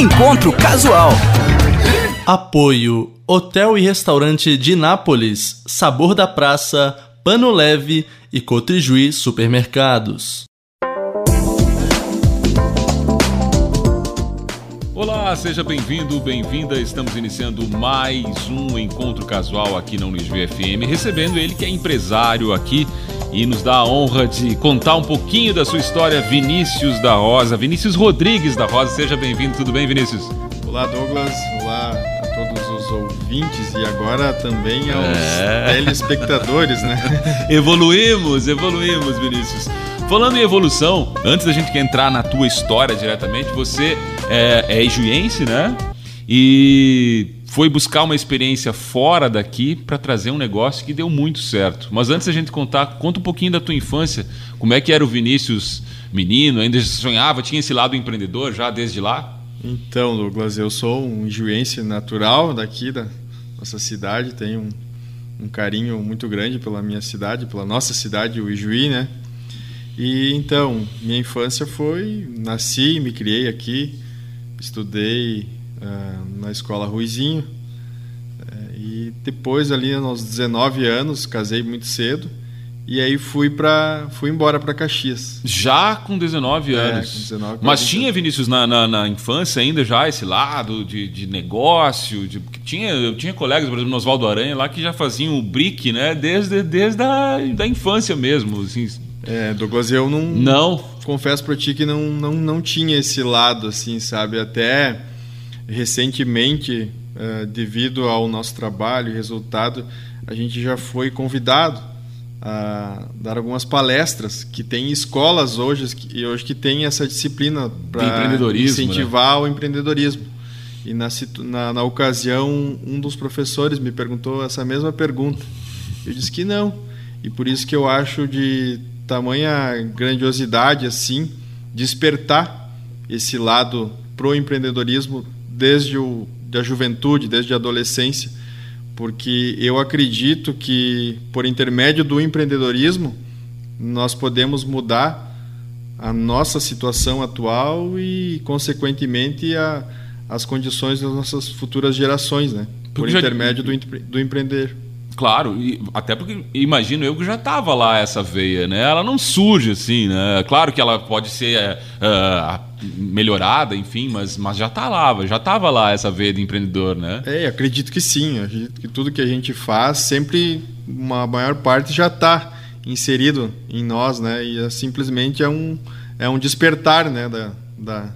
Encontro Casual. Apoio: Hotel e Restaurante de Nápoles, Sabor da Praça, Pano Leve e Cotrijuí Supermercados. Olá, seja bem-vindo, bem-vinda. Estamos iniciando mais um encontro casual aqui na Unisv FM, recebendo ele que é empresário aqui e nos dá a honra de contar um pouquinho da sua história, Vinícius da Rosa, Vinícius Rodrigues da Rosa. Seja bem-vindo, tudo bem, Vinícius? Olá, Douglas. Olá a todos os ouvintes e agora também aos é. telespectadores, né? evoluímos, evoluímos, Vinícius. Falando em evolução, antes da gente entrar na tua história diretamente, você é, é ijuense, né? E foi buscar uma experiência fora daqui para trazer um negócio que deu muito certo. Mas antes da gente contar, conta um pouquinho da tua infância. Como é que era o Vinícius menino? Ainda sonhava? Tinha esse lado empreendedor já desde lá? Então, Douglas, eu sou um ijuense natural daqui da nossa cidade. Tenho um, um carinho muito grande pela minha cidade, pela nossa cidade, o Ijuí, né? E então, minha infância foi, nasci, me criei aqui, estudei uh, na escola Ruizinho. Uh, e depois ali aos 19 anos, casei muito cedo. E aí fui para fui embora para Caxias. Já com 19 anos. É, com 19 Mas tinha Vinícius na, na, na, infância ainda já esse lado de, de negócio, de, tinha eu tinha colegas, por exemplo, no Oswaldo Aranha lá que já faziam o brick, né, desde desde a da infância mesmo, assim, é, Douglas, eu não. Não. Confesso para ti que não, não, não tinha esse lado, assim, sabe? Até recentemente, uh, devido ao nosso trabalho e resultado, a gente já foi convidado a dar algumas palestras que tem escolas hoje que, hoje que tem essa disciplina para né? incentivar né? o empreendedorismo. E na, na, na ocasião, um dos professores me perguntou essa mesma pergunta. Eu disse que não. E por isso que eu acho de tamanha grandiosidade assim despertar esse lado pro empreendedorismo desde o, da juventude, desde a adolescência, porque eu acredito que por intermédio do empreendedorismo nós podemos mudar a nossa situação atual e consequentemente a, as condições das nossas futuras gerações, né? Por intermédio do, do empreender. Claro, e até porque imagino eu que já estava lá essa veia, né? Ela não surge assim, né? Claro que ela pode ser uh, melhorada, enfim, mas, mas já está lá, já estava lá essa veia de empreendedor, né? É, acredito que sim. Acredito que tudo que a gente faz, sempre uma maior parte já está inserido em nós, né? E é, simplesmente é um, é um despertar, né? Da, da,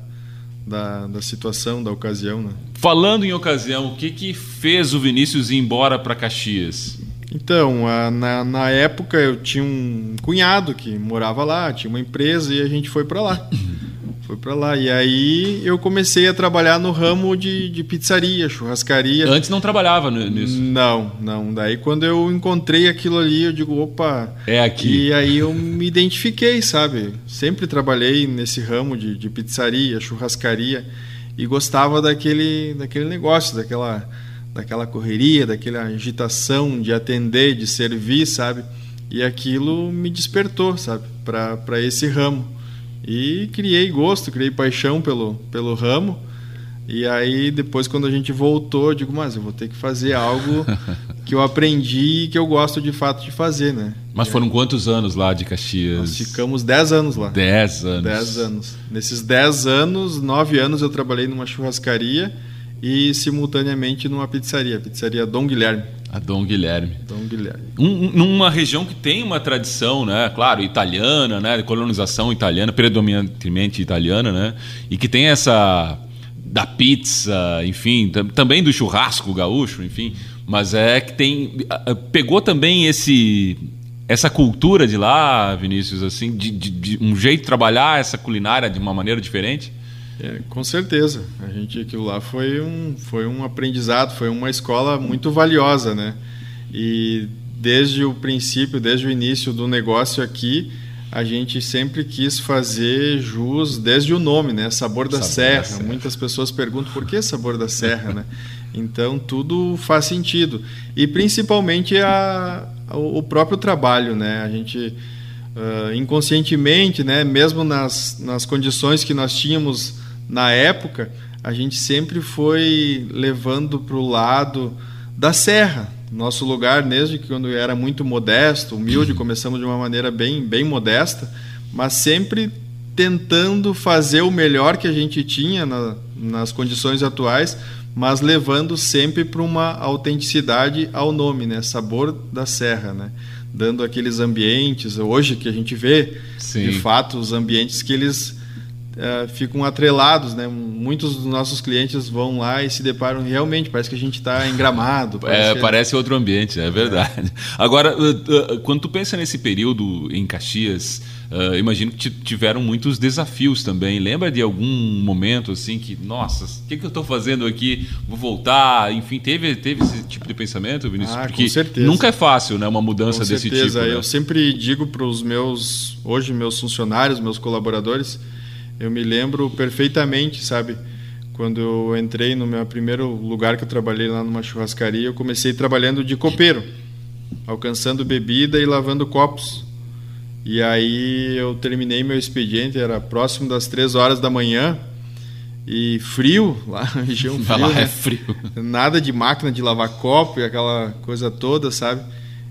da, da situação, da ocasião, né? Falando em ocasião, o que, que fez o Vinícius ir embora para Caxias? Então, na, na época eu tinha um cunhado que morava lá, tinha uma empresa e a gente foi para lá. Foi para lá. E aí eu comecei a trabalhar no ramo de, de pizzaria, churrascaria. Antes não trabalhava nisso? Não, não. Daí quando eu encontrei aquilo ali, eu digo, opa. É aqui. E aí eu me identifiquei, sabe? Sempre trabalhei nesse ramo de, de pizzaria, churrascaria e gostava daquele, daquele negócio, daquela, daquela correria, daquela agitação de atender, de servir, sabe? E aquilo me despertou, sabe, para esse ramo. E criei gosto, criei paixão pelo, pelo ramo. E aí, depois, quando a gente voltou, eu digo, mas eu vou ter que fazer algo que eu aprendi e que eu gosto de fato de fazer, né? Mas foram quantos anos lá de Caxias? Nós ficamos 10 anos lá. 10 anos. 10 anos. Nesses 10 anos, 9 anos eu trabalhei numa churrascaria e simultaneamente numa pizzaria, a pizzaria Dom Guilherme. A Dom Guilherme. Dom Guilherme. Um, numa região que tem uma tradição, né? Claro, italiana, né? Colonização italiana, predominantemente italiana, né? E que tem essa da pizza, enfim, também do churrasco gaúcho, enfim, mas é que tem pegou também esse essa cultura de lá, Vinícius, assim, de, de, de um jeito de trabalhar essa culinária de uma maneira diferente. É, com certeza, a gente aquilo lá foi um foi um aprendizado, foi uma escola muito valiosa, né? E desde o princípio, desde o início do negócio aqui, a gente sempre quis fazer jus desde o nome, né? Sabor da, sabor serra. da serra. Muitas pessoas perguntam por que Sabor da Serra, né? Então tudo faz sentido e principalmente a, o próprio trabalho, né? A gente uh, inconscientemente, né? Mesmo nas, nas condições que nós tínhamos na época, a gente sempre foi levando para o lado da serra. Nosso lugar, desde que quando era muito modesto, humilde, uhum. começamos de uma maneira bem, bem modesta, mas sempre tentando fazer o melhor que a gente tinha na, nas condições atuais, mas levando sempre para uma autenticidade ao nome, né? Sabor da Serra, né? Dando aqueles ambientes, hoje que a gente vê, Sim. de fato, os ambientes que eles uh, ficam atrelados, né? Muitos dos nossos clientes vão lá e se deparam realmente, parece que a gente está em Gramado. Parece, é, parece outro ambiente, é verdade. É. Agora, uh, uh, quando tu pensa nesse período em Caxias, Uh, imagino que tiveram muitos desafios também. Lembra de algum momento assim que, nossa, o que, que eu estou fazendo aqui? Vou voltar? Enfim, teve, teve esse tipo de pensamento, Vinícius? Ah, Porque com certeza. nunca é fácil, né? Uma mudança com desse certeza. tipo. Né? Eu sempre digo para os meus, hoje, meus funcionários, meus colaboradores, eu me lembro perfeitamente, sabe? Quando eu entrei no meu primeiro lugar que eu trabalhei lá numa churrascaria, eu comecei trabalhando de copeiro, alcançando bebida e lavando copos. E aí eu terminei meu expediente, era próximo das três horas da manhã e frio, lá na região frio, lá né? é frio. Nada de máquina de lavar copo e aquela coisa toda, sabe?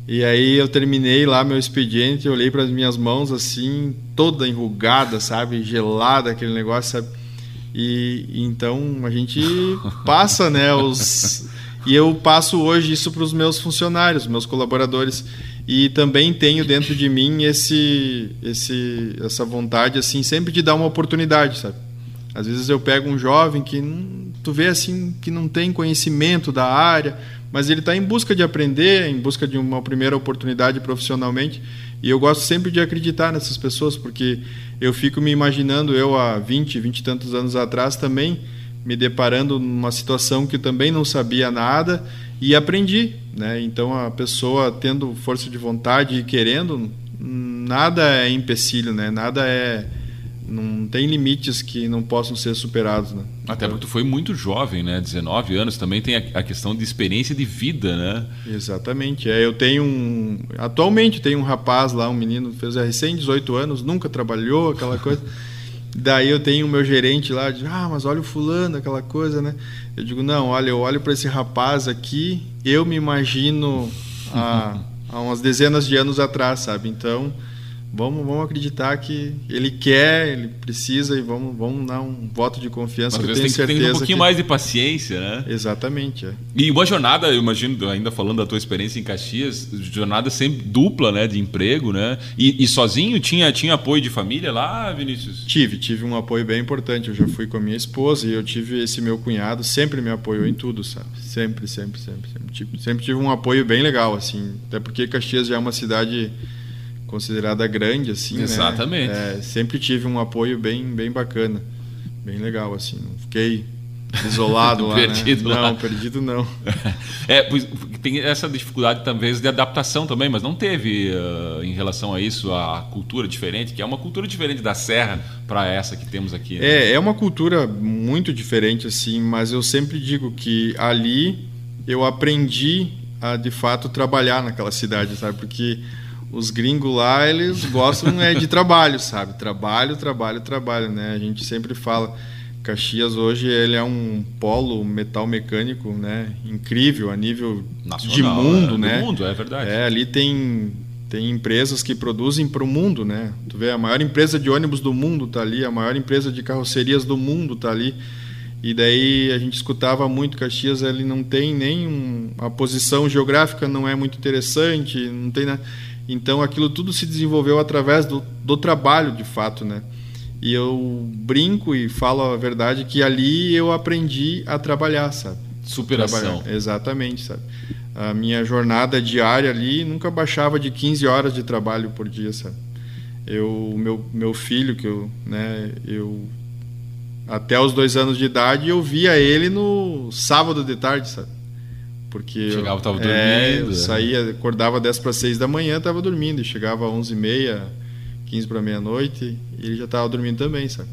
E aí eu terminei lá meu expediente, olhei para as minhas mãos assim, toda enrugada, sabe, gelada aquele negócio, sabe? E, então a gente passa, né, os e eu passo hoje isso para os meus funcionários, meus colaboradores e também tenho dentro de mim esse, esse, essa vontade assim sempre de dar uma oportunidade, sabe? Às vezes eu pego um jovem que não, tu vê assim que não tem conhecimento da área, mas ele está em busca de aprender, em busca de uma primeira oportunidade profissionalmente. E eu gosto sempre de acreditar nessas pessoas, porque eu fico me imaginando eu há 20, 20 e tantos anos atrás também me deparando numa situação que também não sabia nada e aprendi, né? Então a pessoa tendo força de vontade e querendo, nada é empecilho, né? Nada é não tem limites que não possam ser superados, né? Até porque tu foi muito jovem, né? 19 anos, também tem a, questão de experiência de vida, né? Exatamente. É, eu tenho um atualmente tem um rapaz lá, um menino fez recém 18 anos, nunca trabalhou, aquela coisa. Daí eu tenho o meu gerente lá, de, ah, mas olha o fulano, aquela coisa, né? Eu digo, não, olha, eu olho para esse rapaz aqui, eu me imagino há, há umas dezenas de anos atrás, sabe? Então, vamos, vamos acreditar que ele quer, ele precisa e vamos, vamos dar um voto de confiança. Mas que tenho certeza tem um pouquinho que... mais de paciência, né? Exatamente. É. E uma jornada, eu imagino, ainda falando da tua experiência em Caxias, jornada sempre dupla, né, de emprego, né? E, e, sozinho tinha tinha apoio de família lá, Vinícius? Tive, tive um apoio bem importante. Eu já fui com a minha esposa e eu tive esse meu cunhado, sempre me apoiou em tudo, sabe? Sempre, sempre, sempre, sempre. Sempre tive um apoio bem legal, assim. Até porque Caxias já é uma cidade considerada grande, assim, né? Exatamente. Né? É, sempre tive um apoio bem, bem bacana, bem legal, assim. Não fiquei isolado lá, perdido né? Lá. Não, perdido não. é, tem essa dificuldade talvez de adaptação também, mas não teve uh, em relação a isso a cultura diferente, que é uma cultura diferente da serra para essa que temos aqui. Né? É, é uma cultura muito diferente assim, mas eu sempre digo que ali eu aprendi a de fato trabalhar naquela cidade, sabe? Porque os gringos lá, eles gostam é, de trabalho, sabe? Trabalho, trabalho, trabalho, né? A gente sempre fala, Caxias hoje ele é um polo metal mecânico, né? Incrível a nível Nacional, de mundo, é, né? mundo, é verdade. É, ali tem tem empresas que produzem para o mundo, né? Tu vê a maior empresa de ônibus do mundo tá ali, a maior empresa de carrocerias do mundo tá ali. E daí a gente escutava muito Caxias, ele não tem nem um, a posição geográfica não é muito interessante, não tem nada. Então aquilo tudo se desenvolveu através do, do trabalho, de fato, né? E eu brinco e falo a verdade que ali eu aprendi a trabalhar, sabe? Superação. Trabalhar. Exatamente, sabe? A minha jornada diária ali nunca baixava de 15 horas de trabalho por dia, sabe? Eu, meu, meu filho, que eu, né, eu até os dois anos de idade eu via ele no sábado de tarde, sabe? Porque chegava, estava dormindo. É, eu saía, acordava 10 para 6 da manhã, estava dormindo, e chegava às 11 e meia, 15 para meia-noite, e ele já estava dormindo também, sabe?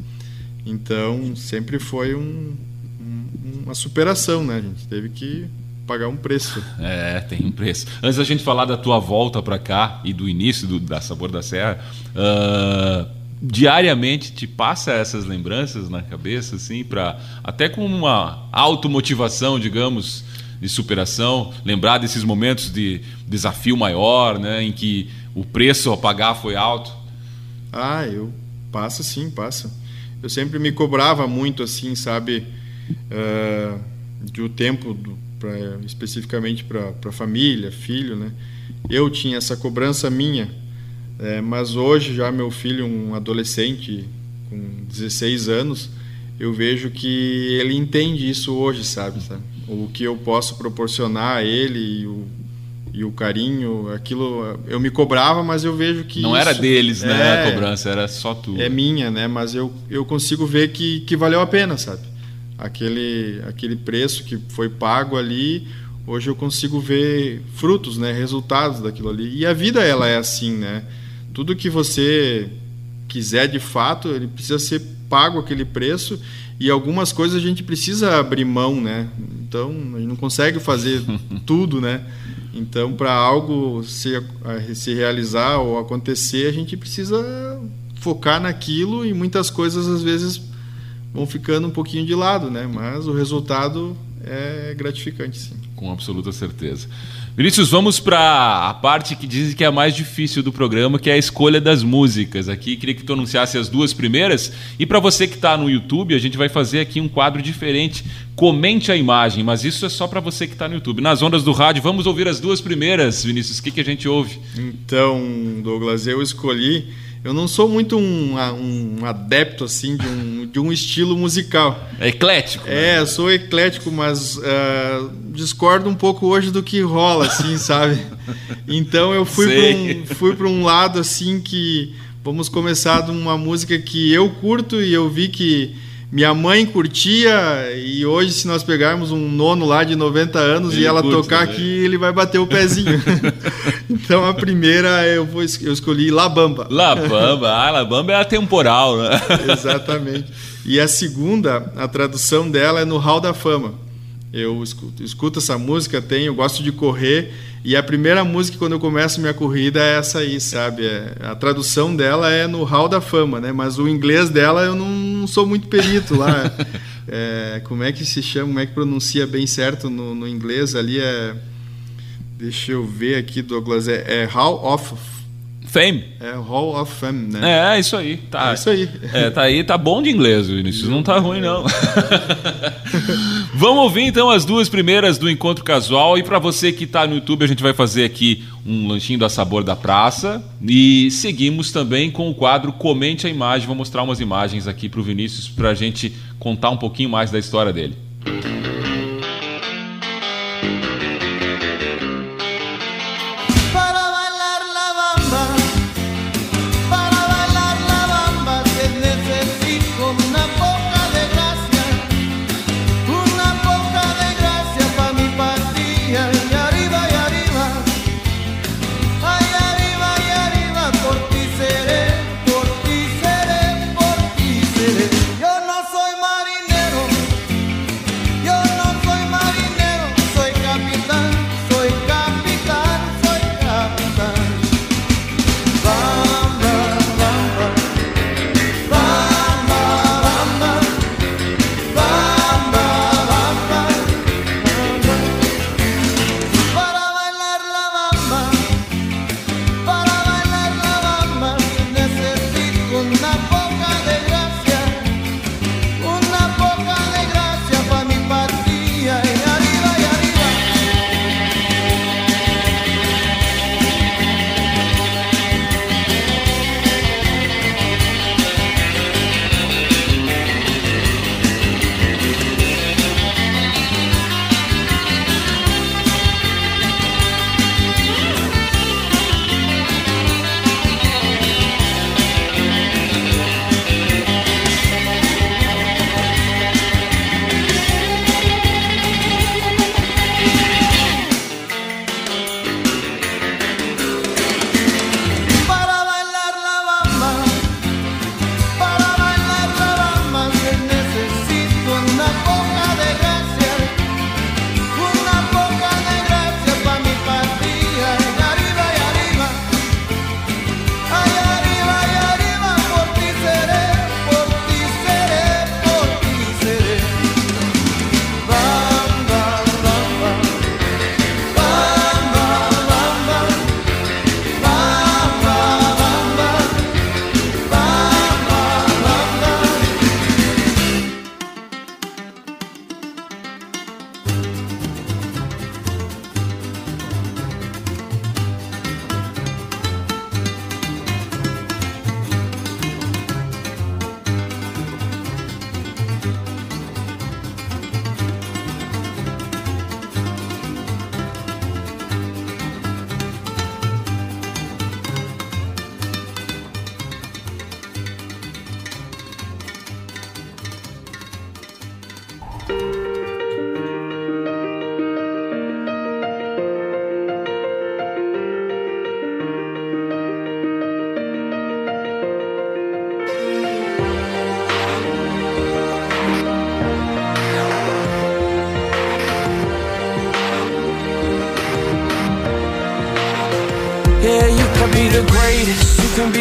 Então, sempre foi um, um, uma superação, né? A gente teve que pagar um preço. É, tem um preço. Antes da gente falar da tua volta para cá e do início do, da Sabor da Serra, uh, diariamente te passa essas lembranças na cabeça, assim, para até com uma automotivação, digamos, de superação, lembrar desses momentos de desafio maior, né, em que o preço a pagar foi alto? Ah, eu passa sim, passa. Eu sempre me cobrava muito assim, sabe, uh, de o tempo do, pra, especificamente para família, filho, né? Eu tinha essa cobrança minha é, mas hoje, já meu filho, um adolescente com 16 anos, eu vejo que ele entende isso hoje, sabe? sabe? O que eu posso proporcionar a ele e o, e o carinho, aquilo eu me cobrava, mas eu vejo que. Não era deles, né? É, a cobrança, era só tu. É minha, né? Mas eu, eu consigo ver que, que valeu a pena, sabe? Aquele, aquele preço que foi pago ali, hoje eu consigo ver frutos, né? Resultados daquilo ali. E a vida, ela é assim, né? tudo que você quiser de fato, ele precisa ser pago aquele preço e algumas coisas a gente precisa abrir mão, né? Então, a gente não consegue fazer tudo, né? Então, para algo se, se realizar ou acontecer, a gente precisa focar naquilo e muitas coisas às vezes vão ficando um pouquinho de lado, né? Mas o resultado é gratificante, sim. Com absoluta certeza. Vinícius, vamos para a parte que dizem que é a mais difícil do programa, que é a escolha das músicas. Aqui queria que tu anunciasse as duas primeiras. E para você que está no YouTube, a gente vai fazer aqui um quadro diferente. Comente a imagem, mas isso é só para você que está no YouTube. Nas ondas do rádio, vamos ouvir as duas primeiras, Vinícius. O que, que a gente ouve? Então, Douglas, eu escolhi eu não sou muito um, um adepto assim de um, de um estilo musical. É eclético. Né? É, sou eclético, mas uh, discordo um pouco hoje do que rola, assim, sabe? Então eu fui para um, fui um lado assim que vamos começar de uma música que eu curto e eu vi que minha mãe curtia e hoje se nós pegarmos um nono lá de 90 anos ele e ela tocar aqui, ele vai bater o pezinho. então a primeira eu vou eu escolhi La Bamba. La Bamba, ah, La Bamba é atemporal, né? Exatamente. E a segunda, a tradução dela é no Hall da Fama. Eu escuto, escuto essa música, tenho, gosto de correr e a primeira música quando eu começo minha corrida é essa aí, sabe? É, a tradução dela é no Hall da Fama, né? Mas o inglês dela eu não, sou muito perito lá. é, como é que se chama? Como é que pronuncia bem certo no, no inglês ali? É, deixa eu ver aqui, Douglas. É, é Hall of Fame. É Hall of Fame, né? É, é isso aí. Tá, é isso aí. É, tá aí, tá bom de inglês, Vinícius. Não tá ruim, não. Vamos ouvir então as duas primeiras do Encontro Casual. E para você que tá no YouTube, a gente vai fazer aqui um lanchinho da Sabor da Praça. E seguimos também com o quadro Comente a Imagem. Vou mostrar umas imagens aqui pro Vinícius pra gente contar um pouquinho mais da história dele. be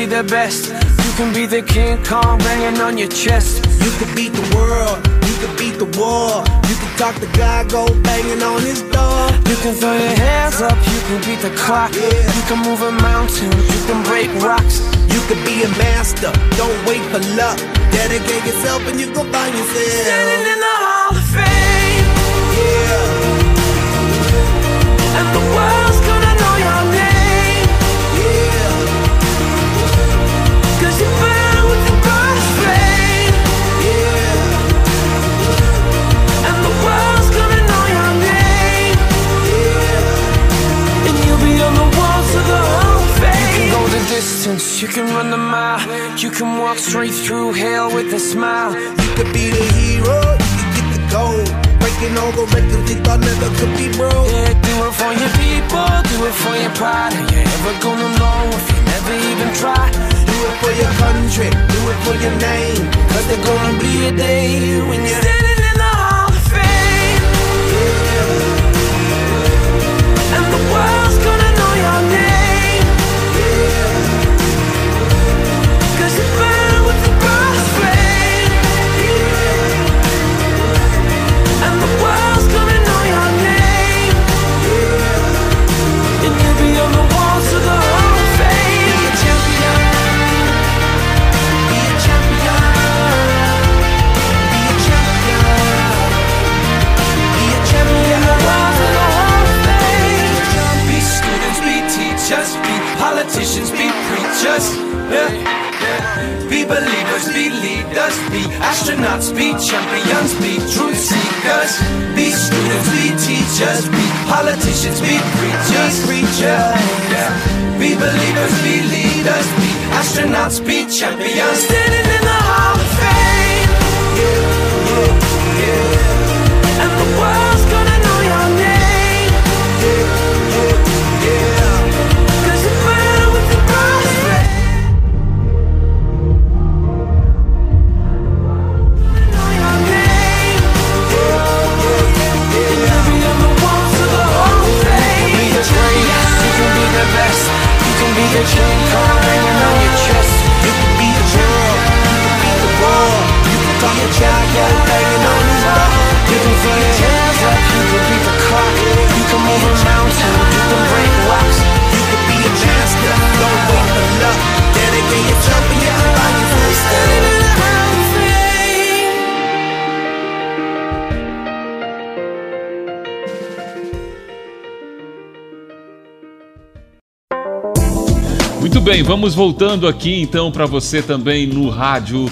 the best. You can be the King Kong banging on your chest. You could beat the world, you could beat the war. You can talk to God, go banging on his door. You can throw your hands up, you can beat the clock. Yeah. You can move a mountain, you can break rocks. You could be a master, don't wait for luck. Dedicate yourself and you go find yourself. Standing in the bem, vamos voltando aqui então para você também no rádio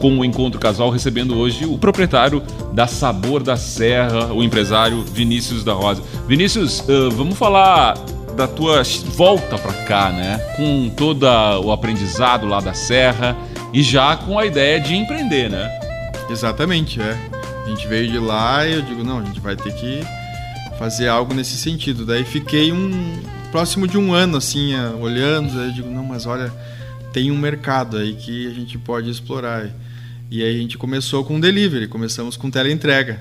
com o Encontro Casual, recebendo hoje o proprietário da Sabor da Serra, o empresário Vinícius da Rosa. Vinícius, eh, vamos falar da tua volta para cá, né? Com todo o aprendizado lá da Serra e já com a ideia de empreender, né? Exatamente, é. A gente veio de lá e eu digo, não, a gente vai ter que fazer algo nesse sentido. Daí fiquei um próximo de um ano assim, eh, olhando, eu digo, não, mas olha, tem um mercado aí que a gente pode explorar. E aí a gente começou com delivery, começamos com teleentrega.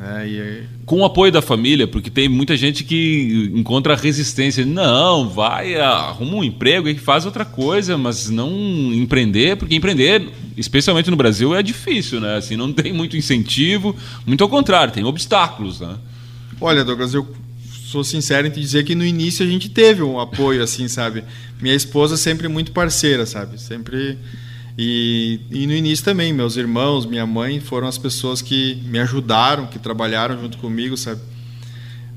É, e Com o apoio da família, porque tem muita gente que encontra resistência. Não, vai, arruma um emprego e faz outra coisa, mas não empreender, porque empreender, especialmente no Brasil, é difícil, né? Assim, não tem muito incentivo, muito ao contrário, tem obstáculos, né? Olha, Douglas, eu sou sincero em te dizer que no início a gente teve um apoio, assim, sabe? Minha esposa sempre muito parceira, sabe? Sempre. E, e no início também, meus irmãos, minha mãe foram as pessoas que me ajudaram, que trabalharam junto comigo, sabe?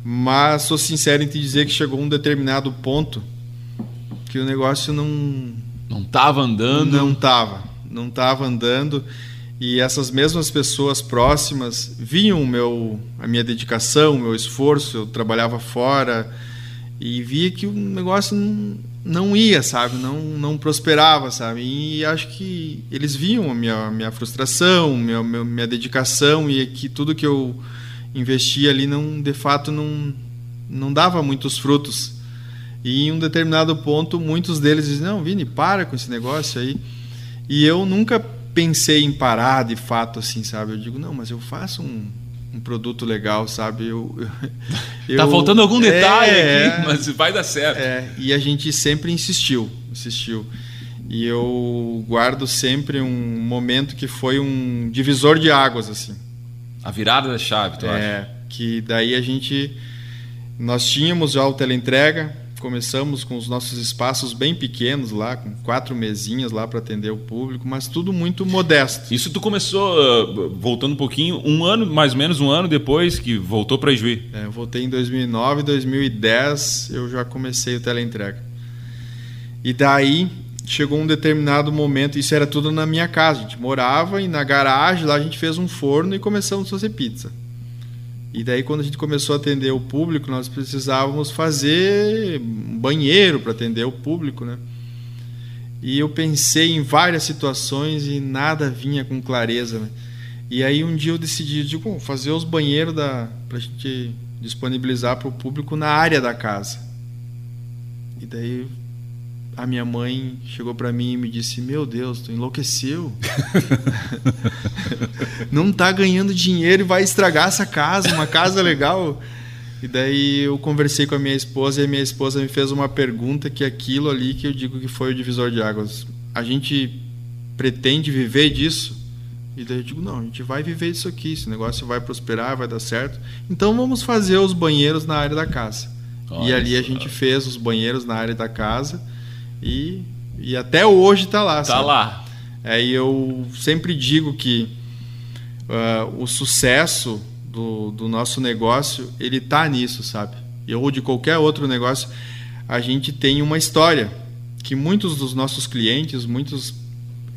Mas sou sincero em te dizer que chegou um determinado ponto que o negócio não, Não tava andando. não tava, não tava andando e essas mesmas pessoas próximas viam meu, a minha dedicação, o meu esforço. Eu trabalhava fora e via que o negócio não, não ia, sabe, não, não prosperava, sabe. E acho que eles viam a minha, minha frustração, minha, minha, dedicação e que tudo que eu investia ali não, de fato, não, não dava muitos frutos. E em um determinado ponto, muitos deles dizem: Não, Vini, para com esse negócio aí. E eu nunca pensei em parar de fato assim, sabe? Eu digo: Não, mas eu faço um, um produto legal, sabe? Eu, eu, tá faltando algum detalhe é, aqui, mas vai dar certo. É, e a gente sempre insistiu, insistiu. E eu guardo sempre um momento que foi um divisor de águas, assim. A virada da chave, tu é, acha? que daí a gente... Nós tínhamos já o teleentrega, começamos com os nossos espaços bem pequenos lá, com quatro mesinhas lá para atender o público, mas tudo muito modesto. Isso tu começou, uh, voltando um pouquinho, um ano, mais ou menos um ano depois que voltou para Ijuí. É, eu voltei em 2009, 2010 eu já comecei o teleentrega. E daí chegou um determinado momento, isso era tudo na minha casa, a gente morava e na garagem lá a gente fez um forno e começamos a fazer pizza. E daí, quando a gente começou a atender o público, nós precisávamos fazer um banheiro para atender o público, né? E eu pensei em várias situações e nada vinha com clareza, né? E aí um dia eu decidi, digo, fazer os banheiros da para a gente disponibilizar para o público na área da casa. E daí a minha mãe chegou para mim e me disse: Meu Deus, tu enlouqueceu. Não tá ganhando dinheiro e vai estragar essa casa, uma casa legal. E daí eu conversei com a minha esposa e a minha esposa me fez uma pergunta que é aquilo ali que eu digo que foi o divisor de águas. A gente pretende viver disso? E daí eu digo, não, a gente vai viver disso aqui, esse negócio vai prosperar, vai dar certo. Então vamos fazer os banheiros na área da casa. Olha e ali a gente fez os banheiros na área da casa e, e até hoje está lá. Está lá. É, e eu sempre digo que uh, o sucesso do, do nosso negócio ele está nisso, sabe? Ou de qualquer outro negócio, a gente tem uma história que muitos dos nossos clientes, muitos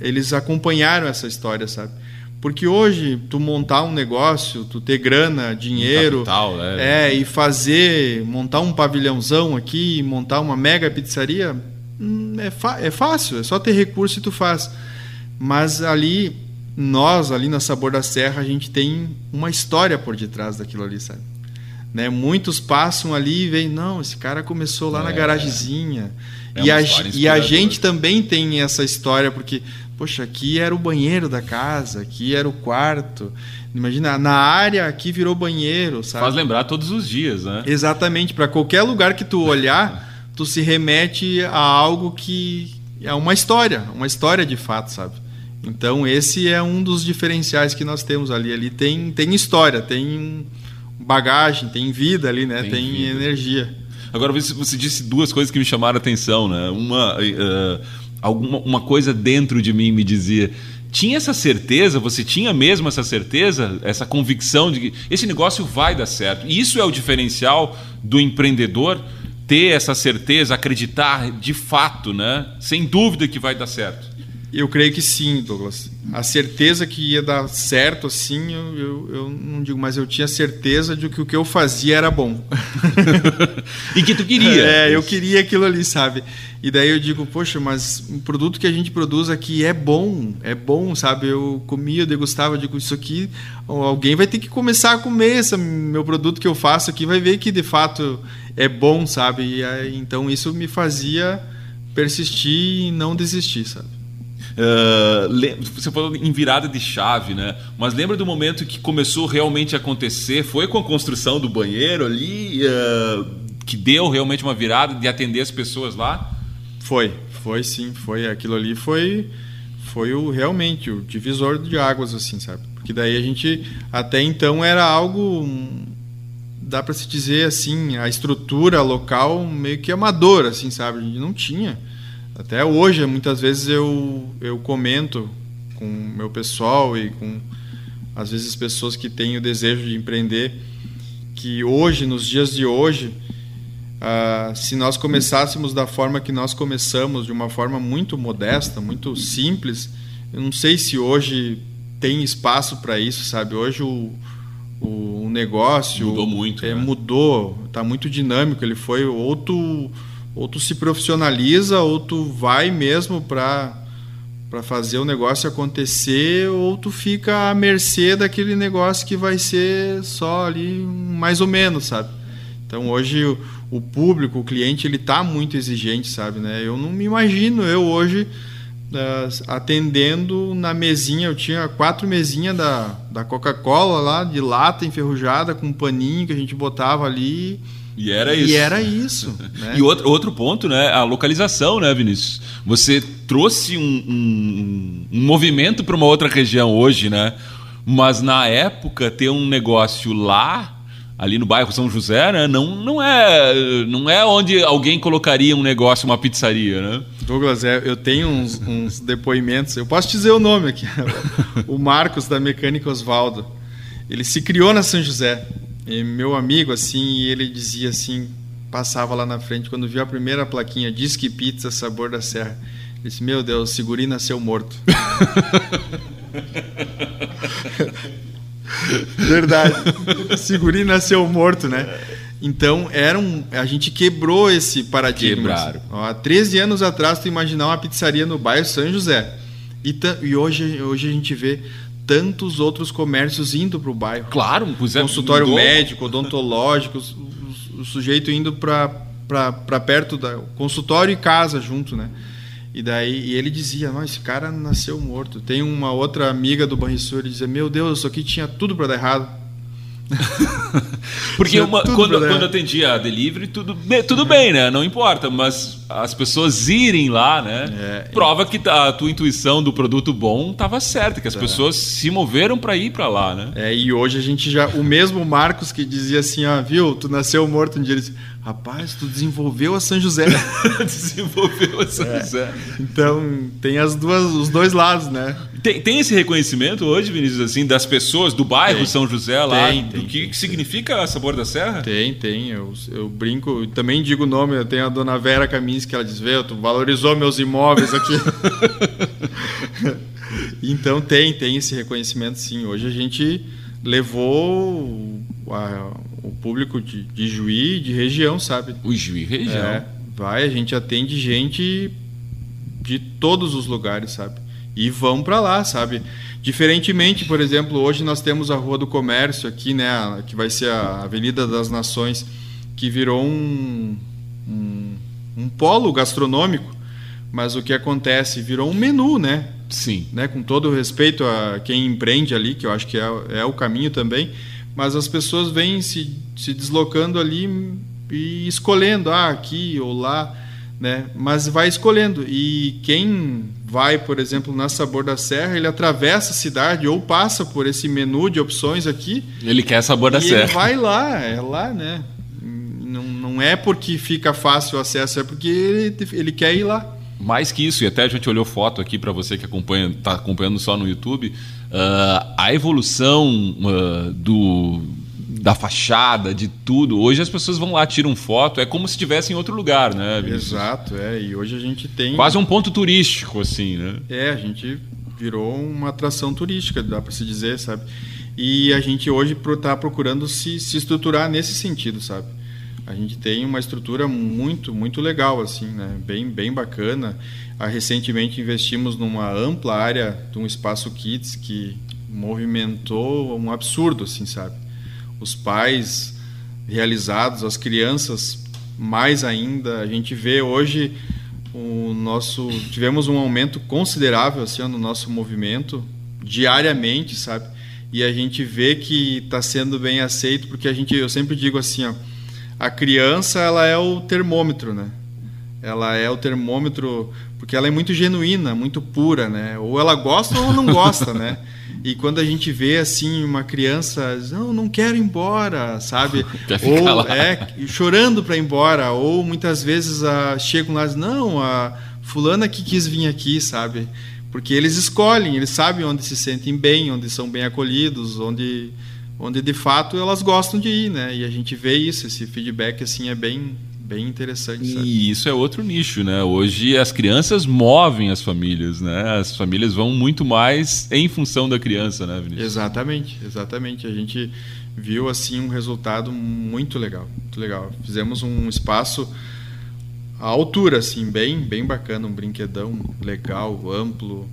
eles acompanharam essa história, sabe? Porque hoje tu montar um negócio, tu ter grana, dinheiro, um capital, né? é, e fazer, montar um pavilhãozão aqui, montar uma mega pizzaria, é, é fácil, é só ter recurso e tu faz. Mas ali, nós, ali na Sabor da Serra, a gente tem uma história por detrás daquilo ali, sabe? Né? Muitos passam ali e veem, não, esse cara começou lá é, na garagezinha. É e, a, e a gente também tem essa história, porque, poxa, aqui era o banheiro da casa, aqui era o quarto. Imagina, na área aqui virou banheiro, sabe? Faz lembrar todos os dias, né? Exatamente, para qualquer lugar que tu olhar tu se remete a algo que é uma história, uma história de fato, sabe? Então esse é um dos diferenciais que nós temos ali. Ali tem, tem história, tem bagagem, tem vida ali, né? Tem, tem energia. Agora você disse duas coisas que me chamaram a atenção, né? Uma, uh, alguma uma coisa dentro de mim me dizia tinha essa certeza, você tinha mesmo essa certeza, essa convicção de que esse negócio vai dar certo. E isso é o diferencial do empreendedor ter essa certeza, acreditar de fato, né? Sem dúvida que vai dar certo. Eu creio que sim, Douglas. A certeza que ia dar certo, assim, eu, eu, eu não digo, mas eu tinha certeza de que o que eu fazia era bom. e que tu queria. É, eu queria aquilo ali, sabe? E daí eu digo, poxa, mas o produto que a gente produz aqui é bom, é bom, sabe? Eu comia, eu degustava, eu digo, isso aqui, alguém vai ter que começar a comer esse meu produto que eu faço aqui, vai ver que de fato é bom, sabe? E aí, então isso me fazia persistir e não desistir, sabe? Uh, você falou em virada de chave, né? Mas lembra do momento que começou realmente a acontecer? Foi com a construção do banheiro ali uh, que deu realmente uma virada de atender as pessoas lá? Foi, foi sim, foi aquilo ali foi foi o realmente o divisor de águas assim, sabe? Porque daí a gente até então era algo dá para se dizer assim, a estrutura local meio que amadora, assim, sabe? A gente não tinha. Até hoje, muitas vezes eu, eu comento com meu pessoal e com às vezes pessoas que têm o desejo de empreender que hoje, nos dias de hoje, uh, se nós começássemos da forma que nós começamos, de uma forma muito modesta, muito simples, eu não sei se hoje tem espaço para isso, sabe? Hoje o, o negócio mudou muito é, né? mudou está muito dinâmico. Ele foi ou tu, ou tu se profissionaliza ou tu vai mesmo para para fazer o negócio acontecer ou tu fica à mercê daquele negócio que vai ser só ali mais ou menos sabe? Então hoje o, o público o cliente ele está muito exigente sabe né? Eu não me imagino eu hoje atendendo na mesinha. Eu tinha quatro mesinhas da, da Coca-Cola lá, de lata enferrujada, com um paninho que a gente botava ali. E era isso. E era isso. né? E outro, outro ponto, né? A localização, né, Vinícius? Você trouxe um, um, um movimento para uma outra região hoje, né? Mas na época, ter um negócio lá, ali no bairro São José, né? Não, não, é, não é onde alguém colocaria um negócio, uma pizzaria, né? Douglas, é, eu tenho uns, uns depoimentos. Eu posso dizer o nome aqui. o Marcos, da Mecânica Osvaldo. Ele se criou na São José. E meu amigo, assim, ele dizia assim, passava lá na frente, quando viu a primeira plaquinha, Disque Pizza Sabor da Serra. Ele disse, meu Deus, o Seguri nasceu morto. Verdade. Seguri nasceu morto, né? Então, era um, a gente quebrou esse paradigma. Quebraram. Ó, Há 13 anos atrás, tu imaginar uma pizzaria no bairro São José. E, e hoje, hoje a gente vê tantos outros comércios indo para o bairro. Claro, é, Consultório mudou. médico, odontológico, os- os- o, sujeito indo para perto da consultório e casa junto, né? E daí e ele dizia, não, esse cara nasceu morto. Tem uma outra amiga do Banrisul, ele dizia, meu Deus, isso aqui tinha tudo para dar errado. Porque uma- quando, quando atendia a delivery, tudo, bem- tudo bem, né? Não importa, mas as pessoas irem lá, né? É. prova que a tua intuição do produto bom estava certa, que as pessoas se moveram para ir para lá, né? É, e hoje a gente já. O mesmo Marcos que dizia assim, ah, viu, tu nasceu morto um dia, ele disse, rapaz, tu desenvolveu a São José. Desenvolveu essa. essa- então tem as duas, os dois lados, né? Tem, tem esse reconhecimento hoje, Vinícius, assim, das pessoas do bairro Tem. São José lá, Tem, do tem, que tem. significa Sabor da Serra? Tem, tem. Eu, eu brinco, eu também digo o nome, eu tenho a dona Vera Kaminski, ela diz, Vê, tu valorizou meus imóveis aqui. então tem, tem esse reconhecimento sim. Hoje a gente levou a- o público de, de Juí, de região, sabe? O Juí região. É, vai, a gente atende gente de todos os lugares, sabe? E vão para lá, sabe? Diferentemente, por exemplo, hoje nós temos a Rua do Comércio aqui, né? Que vai ser a Avenida das Nações, que virou um, um, um polo gastronômico. Mas o que acontece? Virou um menu, né? Sim. né, com todo o respeito a quem empreende ali, que eu acho que é, é o caminho também, mas as pessoas vêm se, se deslocando ali e escolhendo, ah, aqui ou lá, né, mas vai escolhendo. E quem vai, por exemplo, na Sabor da Serra, ele atravessa a cidade ou passa por esse menu de opções aqui Ele quer Sabor da e ele Serra. vai lá, é lá, né? Não, não é porque fica fácil o acesso, é porque ele, ele quer ir lá. Mais que isso, e até a gente olhou foto aqui para você que acompanha, tá acompanhando só no YouTube, ah, a evolução ah, do da fachada, de tudo. Hoje as pessoas vão lá, tiram foto, é como se estivesse em outro lugar, né? Vinícius? Exato, é. E hoje a gente tem. Quase um ponto turístico, assim, né? É, a gente virou uma atração turística, dá para se dizer, sabe? E a gente hoje está procurando se, se estruturar nesse sentido, sabe? A gente tem uma estrutura muito, muito legal, assim, né? Bem, bem bacana. Ah, recentemente investimos numa ampla área de um espaço kids que movimentou um absurdo, assim, sabe? Os pais realizados, as crianças mais ainda. A gente vê hoje o nosso tivemos um aumento considerável assim no nosso movimento diariamente, sabe? E a gente vê que está sendo bem aceito porque a gente eu sempre digo assim, ó, a criança ela é o termômetro, né? Ela é o termômetro porque ela é muito genuína, muito pura, né? Ou ela gosta ou não gosta, né? E quando a gente vê assim uma criança, não, não quero ir embora, sabe? Ou lá. é chorando para ir embora, ou muitas vezes ah, chegam lá e não, a fulana que quis vir aqui, sabe? Porque eles escolhem, eles sabem onde se sentem bem, onde são bem acolhidos, onde onde de fato elas gostam de ir, né? E a gente vê isso, esse feedback assim é bem bem interessante, sabe? E isso é outro nicho, né? Hoje as crianças movem as famílias, né? As famílias vão muito mais em função da criança, né, Vinícius? Exatamente, exatamente. A gente viu assim um resultado muito legal, muito legal. Fizemos um espaço à altura, assim, bem, bem bacana, um brinquedão legal, amplo,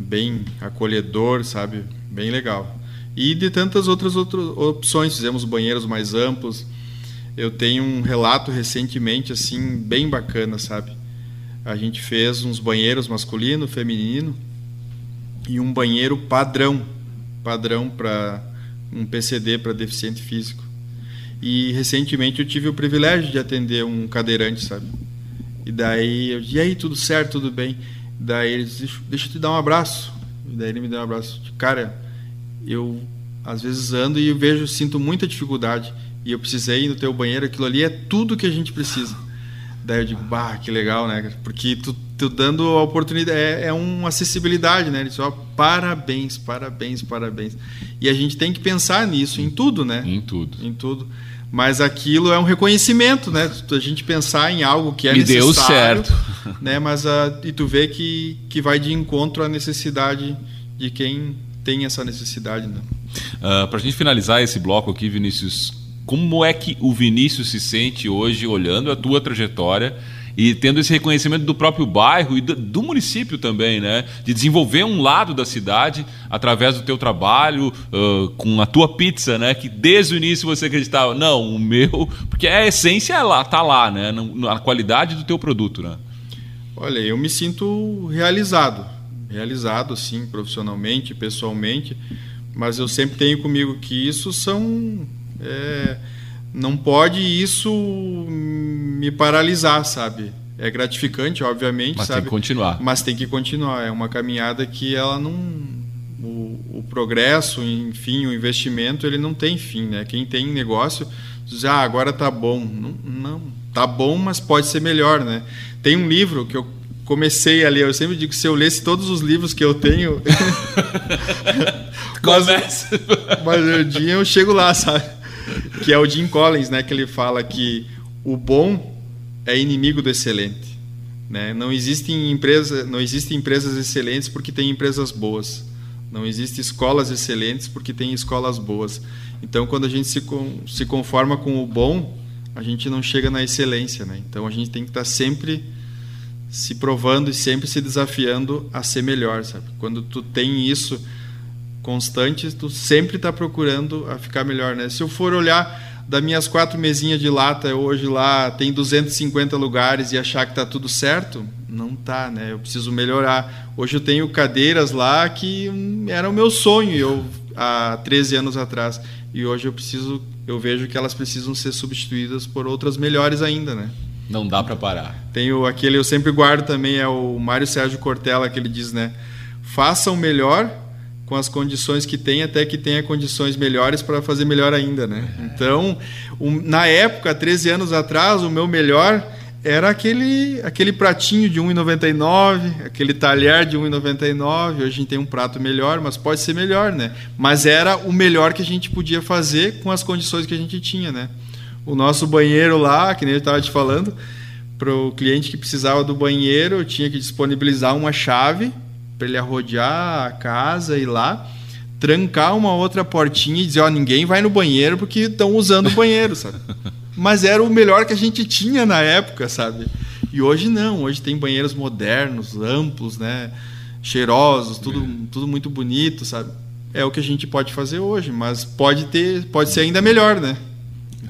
bem acolhedor, sabe? Bem legal. E de tantas outras, outras opções, fizemos banheiros mais amplos. Eu tenho um relato recentemente, assim, bem bacana, sabe? a gente fez uns banheiros masculino, feminino e um banheiro padrão, padrão para um PCD para deficiente físico. E recentemente eu tive o privilégio de atender um cadeirante, sabe? E daí, eu, e aí, tudo certo, tudo bem? Daí ele disse, deixa eu te dar um abraço. E daí ele me deu um abraço. Cara, eu às vezes ando e vejo, sinto muita dificuldade. E eu precisei ir no teu banheiro, aquilo ali é tudo que a gente precisa. Daí eu digo, bah, que legal, né? Porque tu, tu dando a oportunidade, é, é uma acessibilidade, né? Ele parabéns, parabéns, parabéns. E a gente tem que pensar nisso, em tudo, né? Em tudo. Em tudo. Mas aquilo é um reconhecimento, né? A gente pensar em algo que é Me necessário. deu certo. Né? Mas a, e tu vê que, que vai de encontro à necessidade de quem tem essa necessidade, né? Uh, Para a gente finalizar esse bloco aqui, Vinícius, como é que o Vinícius se sente hoje olhando a tua trajetória e tendo esse reconhecimento do próprio bairro e do, do, município também, né? De desenvolver um lado da cidade através do teu trabalho, uh, com a tua pizza, né? Que desde o início você acreditava, não, o meu, porque a essência é lá, tá lá, né? Na qualidade do teu produto, né? Olha, eu me sinto realizado, realizado, sim, profissionalmente, pessoalmente, mas eu sempre tenho comigo que isso são é, não pode isso me paralisar, sabe? É gratificante, obviamente, mas sabe? tem que continuar. Mas tem que continuar. É uma caminhada que ela não o, o, progresso, enfim, o investimento, ele não tem fim, né? Quem tem negócio diz, ah, agora tá bom. Não, não, tá bom, mas pode ser melhor, né? Tem um livro que eu comecei a ler, eu sempre digo que se eu lesse todos os livros que eu tenho, mas, mas um dia eu chego lá, sabe? que é o Jim Collins, né, que ele fala que o bom é inimigo do excelente, né? Não existem empresas, não existem empresas excelentes porque tem empresas boas. Não existem escolas excelentes porque tem escolas boas. Então, quando a gente se, se conforma com o bom, a gente não chega na excelência, né? Então, a gente tem que estar sempre se provando e sempre se desafiando a ser melhor, sabe? Quando tu tem isso constante, tu sempre está procurando a ficar melhor, né? Se eu for olhar das minhas quatro mesinhas de lata hoje lá tem 250 lugares e achar que está tudo certo, não tá, né? Eu preciso melhorar. Hoje eu tenho cadeiras lá que era o meu sonho eu há 13 anos atrás e hoje eu preciso, eu vejo que elas precisam ser substituídas por outras melhores ainda, né? Não dá para parar. Tenho aquele eu sempre guardo também é o Mário Sérgio Cortella que ele diz, né? Faça o melhor com as condições que tem, até que tenha condições melhores para fazer melhor ainda, né? Então, um, na época, 13 anos atrás, o meu melhor era aquele aquele pratinho de 1,99, aquele talher de 1,99. Hoje a gente tem um prato melhor, mas pode ser melhor, né? Mas era o melhor que a gente podia fazer com as condições que a gente tinha, né? O nosso banheiro lá, que nem eu estava te falando, para o cliente que precisava do banheiro, eu tinha que disponibilizar uma chave para ele arrodear a casa e lá trancar uma outra portinha e dizer, ó, oh, ninguém vai no banheiro porque estão usando o banheiro, sabe? Mas era o melhor que a gente tinha na época, sabe? E hoje não, hoje tem banheiros modernos, amplos, né? Cheirosos, tudo, tudo muito bonito, sabe? É o que a gente pode fazer hoje, mas pode ter, pode ser ainda melhor, né?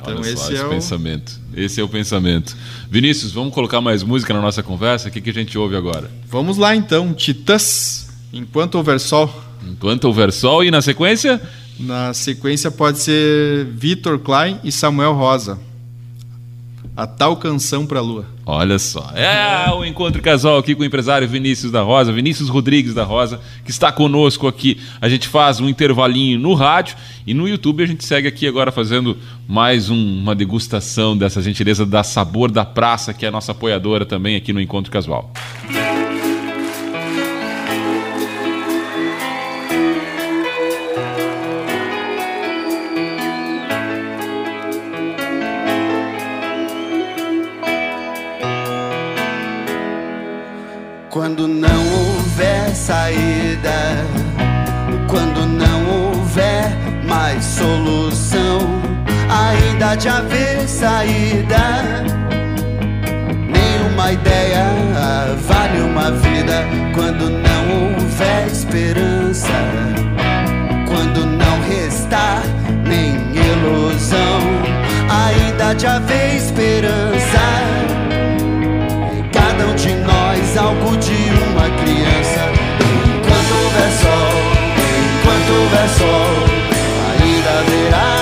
Então Olha esse, é o pensamento. Esse é o pensamento. Vinícius, vamos colocar mais música na nossa conversa? O que, que a gente ouve agora? Vamos lá então, Titãs, Enquanto Houver Sol. Enquanto Houver Sol e na sequência? Na sequência pode ser Vitor Klein e Samuel Rosa. A tal canção para a lua. Olha só. É o encontro casual aqui com o empresário Vinícius da Rosa, Vinícius Rodrigues da Rosa, que está conosco aqui. A gente faz um intervalinho no rádio e no YouTube a gente segue aqui agora fazendo mais um, uma degustação dessa gentileza da Sabor da Praça, que é a nossa apoiadora também aqui no Encontro Casual. Quando não houver saída, quando não houver mais solução, ainda de haver saída. Nenhuma ideia vale uma vida quando não houver esperança, quando não restar nem ilusão, ainda de haver esperança mais algo de uma criança. Enquanto houver sol, enquanto houver sol, ainda haverá.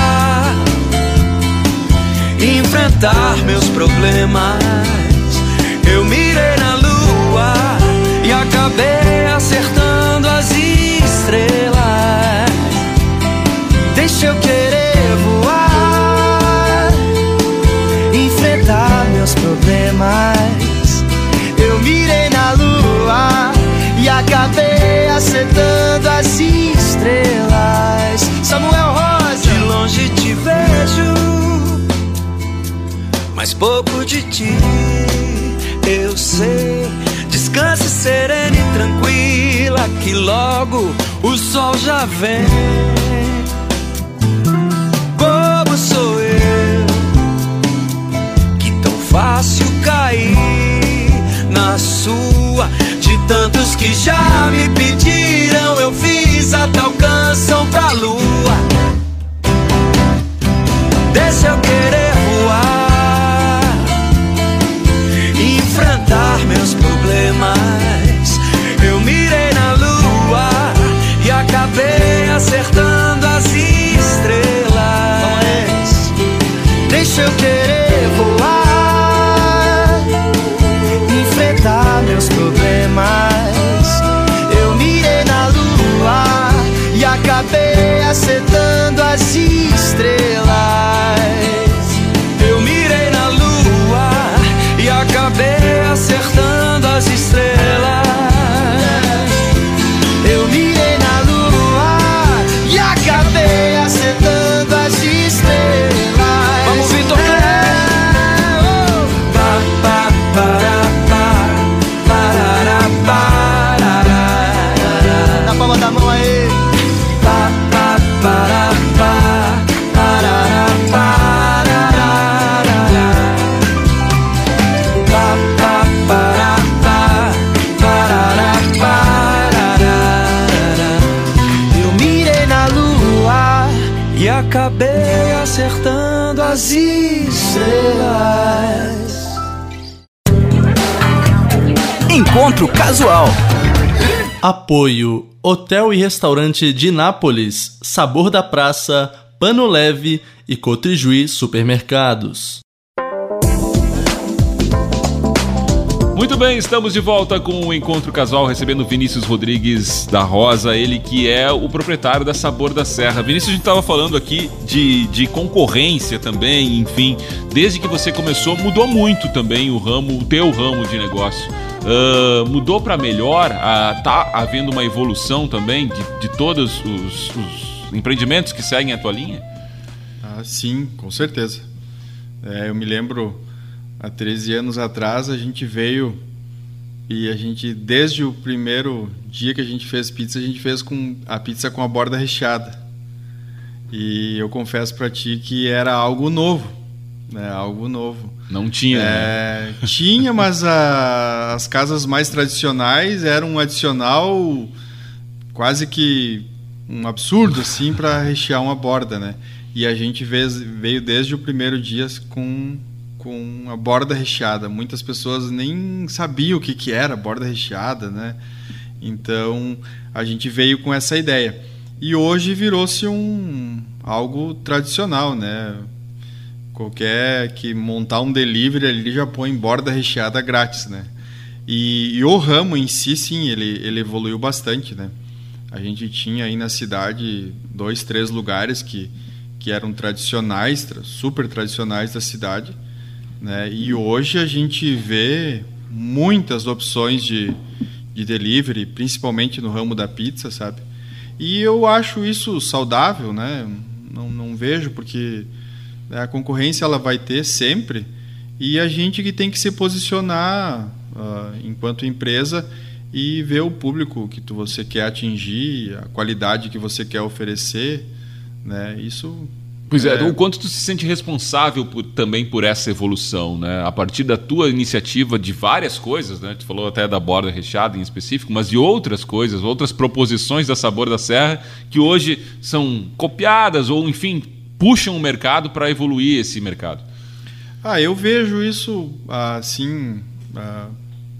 enfrentar meus problemas. Eu mirei na lua e acabei acertando as estrelas. Já vem. Bobo sou eu, que tão fácil cair na sua. De tantos que já me pediram, eu fiz a tal canção pra as estrelas. Encontro Casual. Apoio Hotel e Restaurante de Nápoles, Sabor da Praça, Pano Leve e Cotrijuí Supermercados. Muito bem, estamos de volta com o Encontro Casual, recebendo Vinícius Rodrigues da Rosa, ele que é o proprietário da Sabor da Serra. Vinícius, a gente estava falando aqui de, de concorrência também, enfim, desde que você começou, mudou muito também o ramo, o teu ramo de negócio. Ah, mudou para melhor? Ah, tá havendo uma evolução também de, de todos os, os empreendimentos que seguem a tua linha? Ah, sim, com certeza. É, eu me lembro, há 13 anos atrás, a gente veio e a gente, desde o primeiro dia que a gente fez pizza, a gente fez com a pizza com a borda recheada. E eu confesso para ti que era algo novo, né? Algo novo. Não tinha, né? É, tinha, mas a- as casas mais tradicionais eram um adicional quase que um absurdo assim para rechear uma borda, né? E a gente vez- veio desde o primeiro dia com com a borda recheada. Muitas pessoas nem sabiam o que que era borda recheada, né? Então a gente veio com essa ideia. E hoje virou-se um algo tradicional, né? Qualquer que montar um delivery ali já põe borda recheada grátis, né? E, e, o ramo em si, sim, ele, ele evoluiu bastante, né? A gente tinha aí na cidade dois, três lugares que, que eram tradicionais, super tradicionais da cidade, né? E hoje a gente vê muitas opções de, de delivery, principalmente no ramo da pizza, sabe? E eu acho isso saudável, né? Não, não vejo porque a concorrência ela vai ter sempre e a gente que tem que se posicionar uh, enquanto empresa e ver o público que tu, você quer atingir, a qualidade que você quer oferecer, né? Isso Pois é, é, o quanto tu se sente responsável por, também por essa evolução, né? A partir da tua iniciativa de várias coisas, né? Tu falou até da borda recheada em específico, mas de outras coisas, outras proposições da Sabor da Serra que hoje são copiadas ou, enfim, puxam o mercado para evoluir esse mercado. Ah, eu vejo isso assim, ah,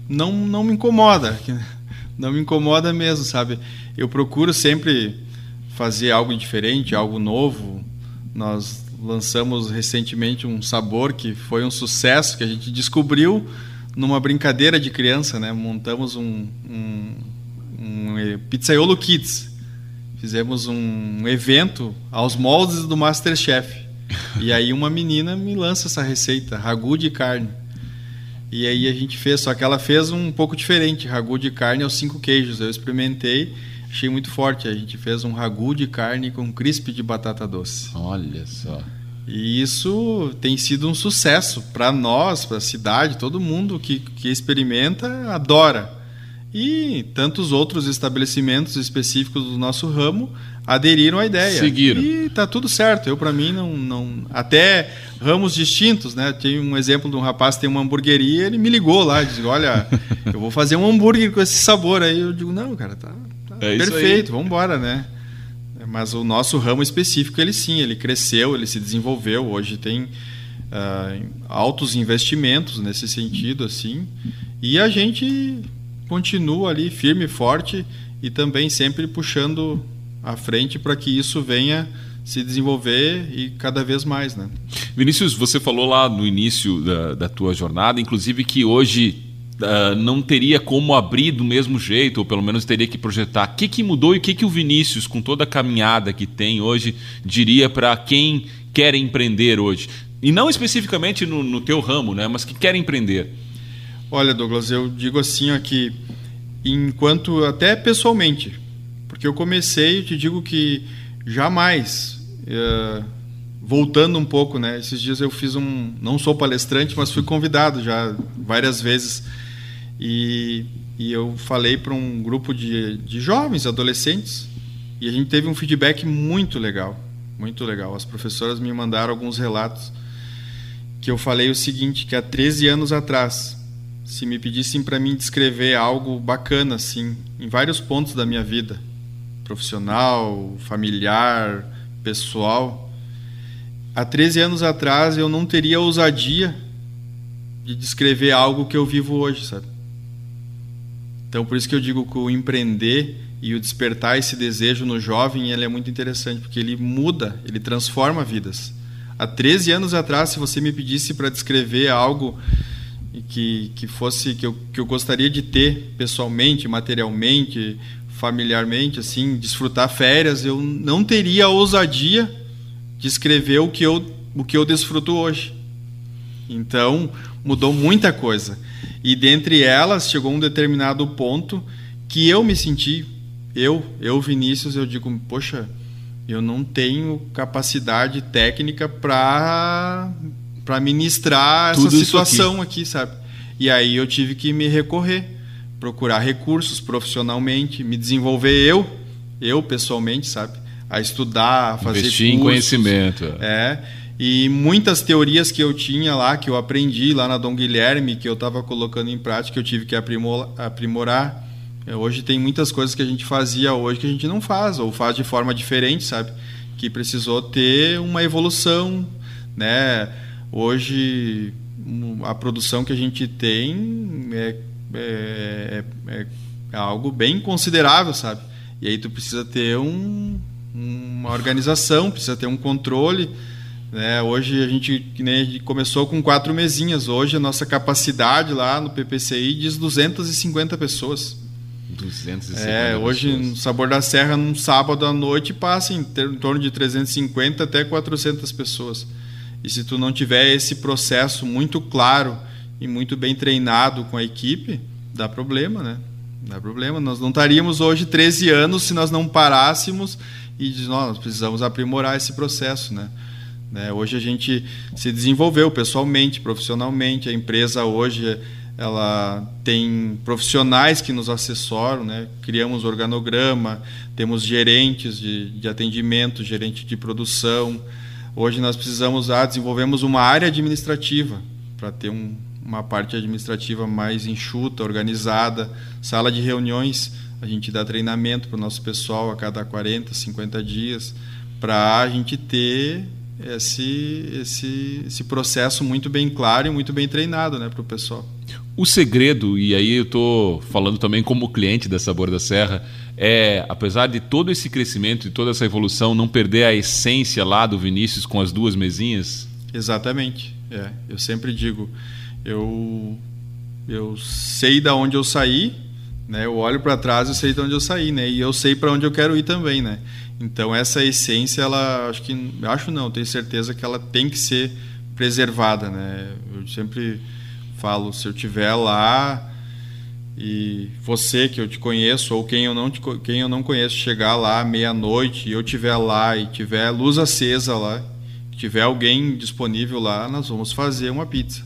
não não me incomoda, não me incomoda mesmo, sabe? Eu procuro sempre fazer algo diferente, algo novo nós lançamos recentemente um sabor que foi um sucesso, que a gente descobriu numa brincadeira de criança, né? Montamos um, um, um Pizzaiolo Kids. Fizemos um evento aos moldes do Masterchef. E aí uma menina me lança essa receita, ragu de carne. E aí a gente fez, só que ela fez um pouco diferente, ragu de carne aos cinco queijos. Eu experimentei achei muito forte. A gente fez um ragu de carne com crisp de batata doce. Olha só. E isso tem sido um sucesso para nós, para a cidade, todo mundo que, que experimenta adora. E tantos outros estabelecimentos específicos do nosso ramo aderiram à ideia. Seguiram. E tá tudo certo. Eu para mim não, não até ramos distintos, né? Tem um exemplo de um rapaz que tem uma hamburgueria, ele me ligou lá, disse: "Olha, eu vou fazer um hambúrguer com esse sabor aí". Eu digo: "Não, cara, tá é Perfeito, vamos embora, né? Mas o nosso ramo específico, ele sim, ele cresceu, ele se desenvolveu. Hoje tem uh, altos investimentos nesse sentido, assim. E a gente continua ali firme e forte e também sempre puxando à frente para que isso venha se desenvolver e cada vez mais, né? Vinícius, você falou lá no início da, da tua jornada, inclusive que hoje uh, não teria como abrir do mesmo jeito, ou pelo menos teria que projetar. O que, que mudou e o que, que o Vinícius, com toda a caminhada que tem hoje, diria para quem quer empreender hoje? E não especificamente no, no teu ramo, né, mas que quer empreender. Olha, Douglas, eu digo assim aqui, enquanto até pessoalmente, porque eu comecei, eu te digo que jamais, uh, voltando um pouco, né? Esses dias eu fiz um, não sou palestrante, mas fui convidado já várias vezes e, e eu falei para um grupo de, de jovens, adolescentes, e a gente teve um feedback muito legal, muito legal. As professoras me mandaram alguns relatos que eu falei o seguinte, que há 13 anos atrás, se me pedissem para mim descrever algo bacana assim, em vários pontos da minha vida, profissional, familiar, pessoal, há 13 anos atrás eu não teria ousadia de descrever algo que eu vivo hoje, sabe? Então, por isso que eu digo que o empreender e o despertar esse desejo no jovem ele é muito interessante, porque ele muda, ele transforma vidas. Há 13 anos atrás, se você me pedisse para descrever algo que, que fosse que eu, que eu gostaria de ter pessoalmente, materialmente, familiarmente, assim, desfrutar férias, eu não teria a ousadia de escrever o que eu, o que eu desfruto hoje. Então, mudou muita coisa. E dentre elas chegou um determinado ponto que eu me senti, eu, eu Vinícius, eu digo, poxa, eu não tenho capacidade técnica para para ministrar Tudo essa situação aqui. aqui, sabe? E aí eu tive que me recorrer, procurar recursos profissionalmente, me desenvolver eu, eu pessoalmente, sabe? A estudar, a fazer Investir cursos, em conhecimento. É. E muitas teorias que eu tinha lá, que eu aprendi lá na Dom Guilherme, que eu estava colocando em prática, eu tive que aprimorar. É, hoje tem muitas coisas que a gente fazia hoje que a gente não faz, ou faz de forma diferente, sabe? Que precisou ter uma evolução, né? Hoje a produção que a gente tem é, é, é, é algo bem considerável, sabe? E aí tu precisa ter um, uma organização, precisa ter um controle Né? Hoje a gente, nem a gente começou com quatro mesinhas. Hoje a nossa capacidade lá no PPCI diz 250 pessoas. 250 É, hoje pessoas. no Sabor da Serra, num sábado à noite, passa em, ter- em torno de 350 até 400 pessoas. E se tu não tiver esse processo muito claro e muito bem treinado com a equipe, dá problema, né? Dá problema. Nós não estaríamos hoje 13 anos se nós não parássemos e diz, "Não, nós precisamos aprimorar esse processo, né? Né, Hoje a gente se desenvolveu pessoalmente, profissionalmente. A empresa hoje ela tem profissionais que nos assessoram, né? criamos organograma, temos gerentes de, de atendimento, gerente de produção. Hoje nós precisamos, ah, desenvolvemos uma área administrativa para ter um, uma parte administrativa mais enxuta, organizada, sala de reuniões. A gente dá treinamento para o nosso pessoal a cada 40, 50 dias, para a gente ter esse, esse, esse processo muito bem claro e muito bem treinado né, para o pessoal. O segredo, e aí eu estou falando também como cliente da Sabor da Serra, é, apesar de todo esse crescimento e toda essa evolução, não perder a essência lá do Vinícius com as duas mesinhas? Exatamente. É, eu sempre digo, eu eu sei da onde eu saí, né? Eu olho para trás e sei de onde eu saí, né? E eu sei para onde eu quero ir também, né? Então essa essência, ela acho que acho não, tenho certeza que ela tem que ser preservada, né? Eu sempre falo, se eu tiver lá e você que eu te conheço ou quem eu não te, quem eu não conheço chegar lá meia-noite e eu tiver lá e tiver luz acesa lá, tiver alguém disponível lá, nós vamos fazer uma pizza.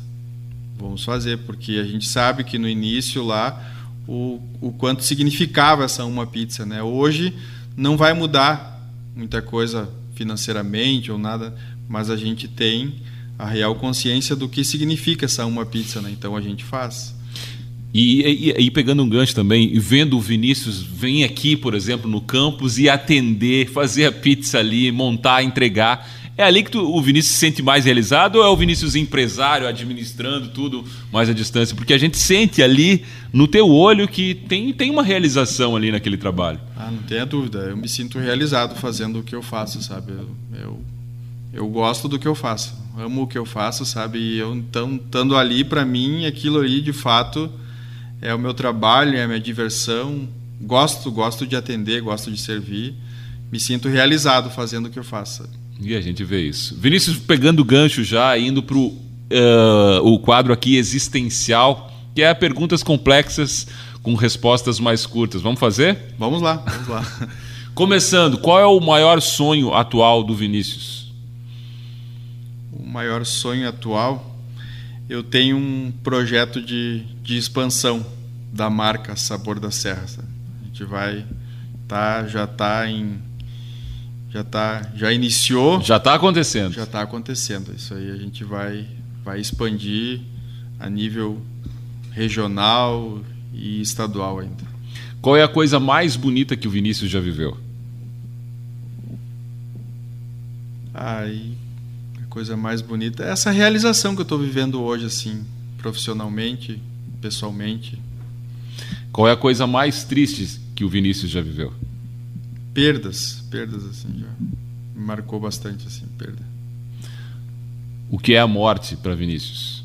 Vamos fazer, porque a gente sabe que no início lá o, o quanto significava essa uma pizza, né? Hoje não vai mudar muita coisa financeiramente ou nada, mas a gente tem a real consciência do que significa essa uma pizza, né? Então a gente faz. E, e- e pegando um gancho também, vendo o Vinícius vir aqui, por exemplo, no campus e atender, fazer a pizza ali, montar, entregar. É ali que tu- o Vinícius se sente mais realizado ou é o Vinícius empresário, administrando tudo mais à distância? Porque a gente sente ali no teu olho que tem, tem uma realização ali naquele trabalho. Ah, não tenha dúvida. Eu me sinto realizado fazendo o que eu faço, sabe? Eu, eu, eu gosto do que eu faço. Amo o que eu faço, sabe? E eu, então, estando ali, para mim, aquilo ali, de fato, é o meu trabalho, é a minha diversão. Gosto, gosto de atender, gosto de servir. Me sinto realizado fazendo o que eu faço. sabe? E a gente vê isso. Vinícius pegando o gancho já, indo para o quadro aqui existencial, que é perguntas complexas com respostas mais curtas. Vamos fazer? Vamos lá, vamos lá. Começando, qual é o maior sonho atual do Vinícius? o maior sonho atual, eu tenho um projeto de, de expansão da marca Sabor da Serra. A gente vai tá já tá em já tá já iniciou, Já está acontecendo. já está acontecendo. Isso aí a gente vai vai expandir a nível regional e estadual ainda. Qual é a coisa mais bonita que o Vinícius já viveu? Aí a coisa mais bonita é essa realização que eu estou vivendo hoje assim, profissionalmente, pessoalmente. Qual é a coisa mais triste que o Vinícius já viveu? Perdas, perdas assim já marcou bastante assim, perda. O que é a morte para Vinícius?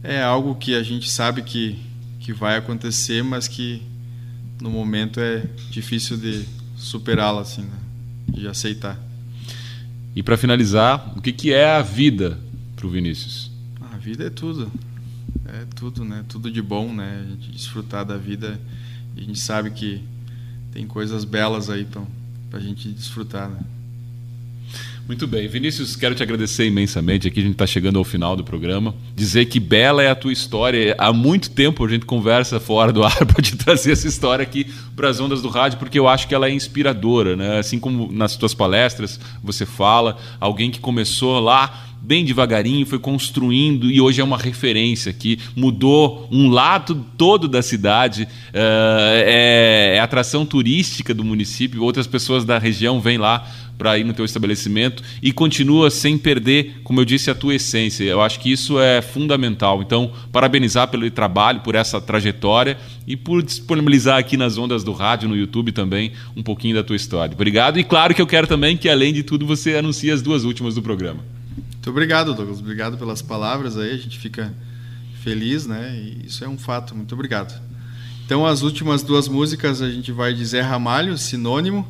É algo que a gente sabe que que vai acontecer, mas que no momento é difícil de superá-la assim, né? de aceitar. E para finalizar, o que, que é a vida para o Vinícius? A vida é tudo. É tudo, né? Tudo de bom, né? A gente desfrutar da vida. A gente sabe que tem coisas belas aí pra, pra gente desfrutar, né? Muito bem, Vinícius, quero te agradecer imensamente. Aqui a gente está chegando ao final do programa. Dizer que bela é a tua história. Há muito tempo a gente conversa fora do ar para te trazer essa história aqui para as ondas do rádio, porque eu acho que ela é inspiradora, né? Assim como nas tuas palestras você fala, alguém que começou lá bem devagarinho, foi construindo e hoje é uma referência que mudou um lado todo da cidade, é, é atração turística do município, outras pessoas da região vêm lá para ir no teu estabelecimento e continua sem perder, como eu disse, a tua essência. Eu acho que isso é fundamental. Então, parabenizar pelo trabalho, por essa trajetória e por disponibilizar aqui nas ondas do rádio, no YouTube também, um pouquinho da tua história. Obrigado e claro que eu quero também que, além de tudo, você anuncie as duas últimas do programa. Muito obrigado, Douglas. Obrigado pelas palavras aí. A gente fica feliz, né? E isso é um fato. Muito obrigado. Então, as últimas duas músicas a gente vai de Zé Ramalho, Sinônimo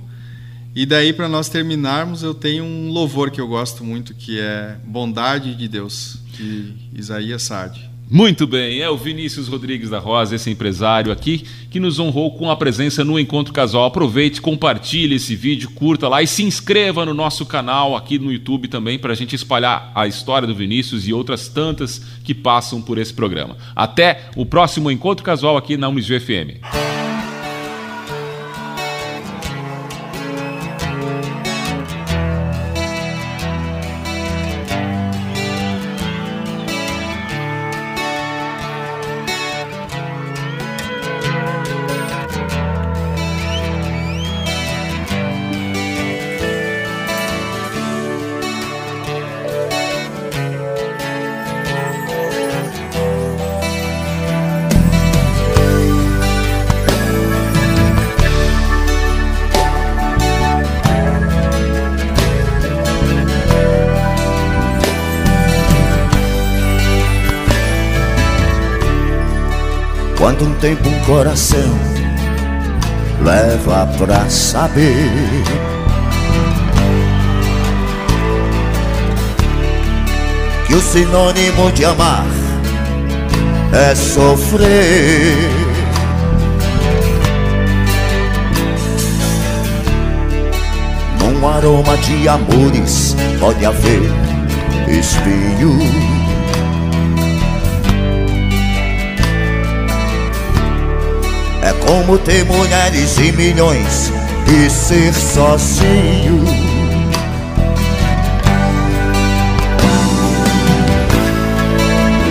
e daí, para nós terminarmos, eu tenho um louvor que eu gosto muito, que é Bondade de Deus, de Isaías Sade. Muito bem, é o Vinícius Rodrigues da Rosa, esse empresário aqui, que nos honrou com a presença no Encontro Casual. Aproveite, compartilhe esse vídeo, curta lá e se inscreva no nosso canal aqui no YouTube também para a gente espalhar a história do Vinícius e outras tantas que passam por esse programa. Até o próximo Encontro Casual aqui na Unisv FM. Coração leva pra saber. Que o sinônimo de amar é sofrer. Num aroma de amores pode haver espinho. É como ter mulheres e milhões e ser sozinho.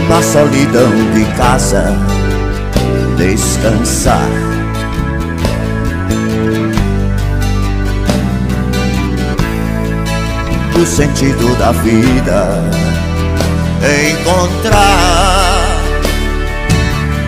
Na solidão de casa, descansar. O sentido da vida encontrar.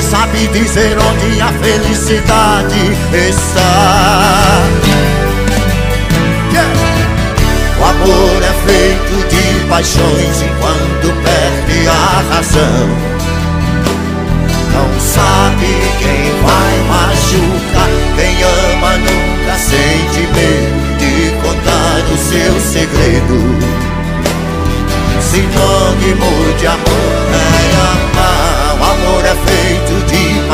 Sabe dizer onde a felicidade está. O amor é feito de paixões e quando perde a razão, não sabe quem vai machucar. Quem ama nunca sente medo de contar o seu segredo. Sinônimo de amor é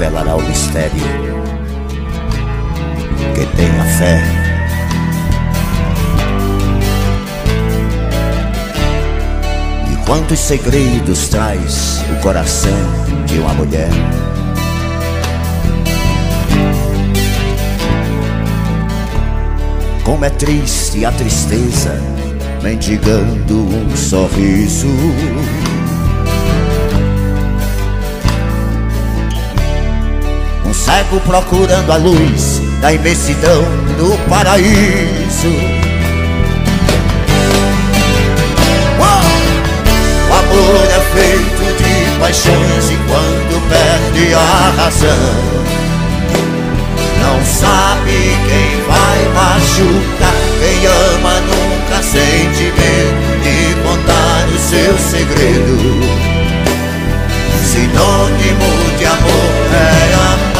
Revelará o mistério? Que tenha fé. E quantos segredos traz o coração de uma mulher? Como é triste a tristeza, mendigando um sorriso. Cego procurando a luz da imensidão do paraíso. O amor é feito de paixões e quando perde a razão. Não sabe quem vai machucar. Quem ama nunca sente medo de contar o seu segredo. Sinônimo de amor é amar.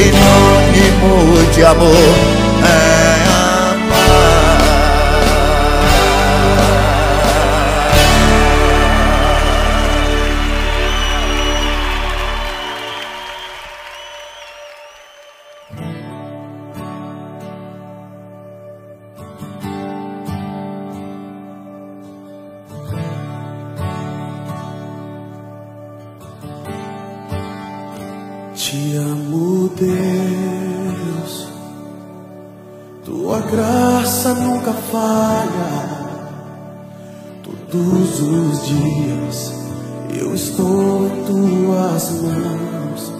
Sinônimo de amor é amar. Te amo, graça nunca falha. Todos os dias eu estou em tuas mãos.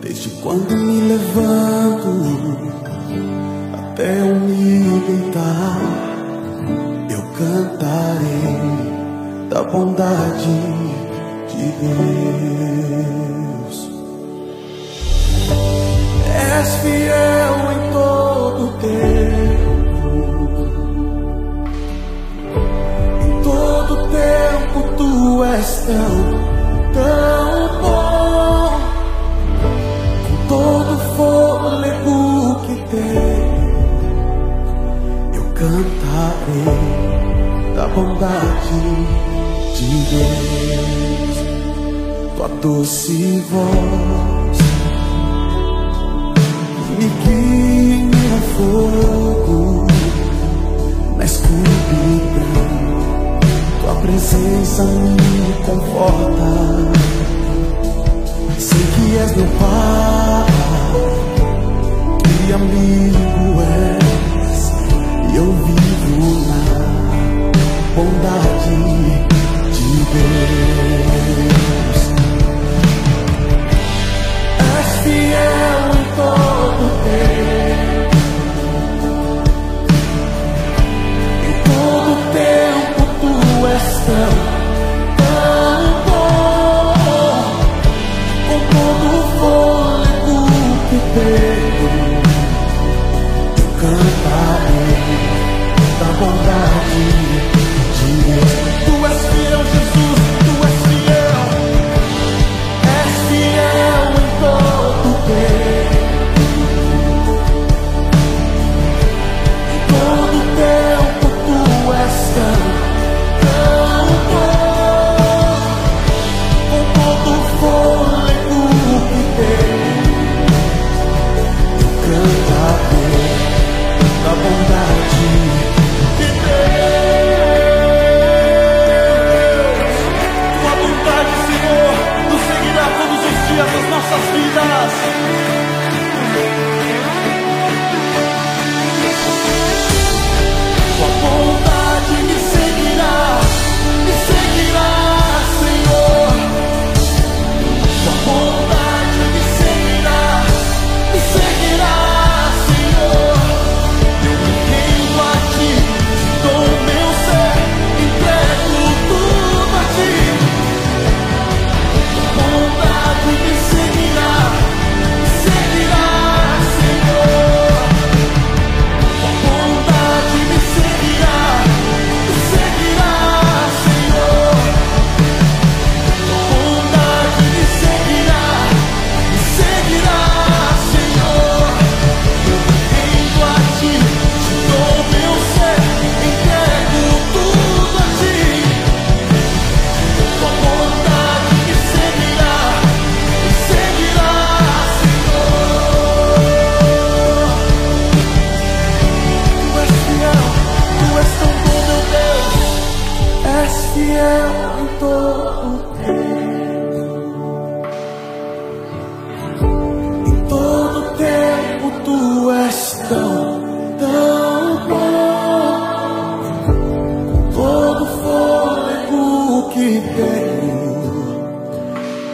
Desde quando me levanto até eu me deitar, eu cantarei da bondade de Deus. És fiel tempo. Em todo tempo tu és tão, tão bom. Com todo fôlego que tenho, eu cantarei da bondade de Deus. Tua doce voz me guia fogo, na escuridão. Tua presença me conforta. Sei que és meu Pai, que amigo és, e eu vivo na bondade de Deus. És fiel em todo tanta, tanta vontade.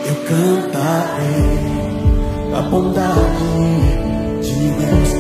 eu cantarei a bondade de Deus.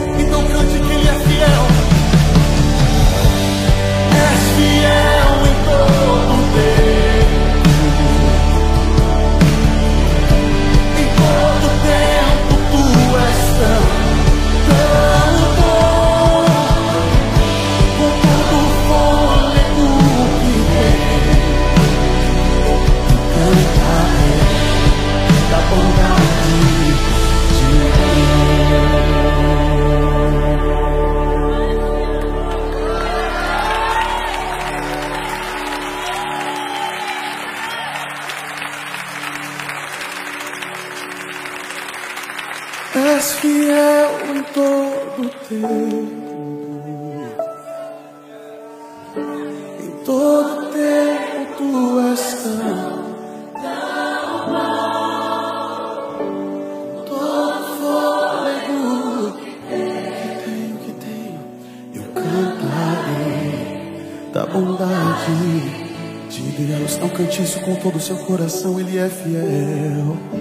com todo o seu coração, Ele é fiel.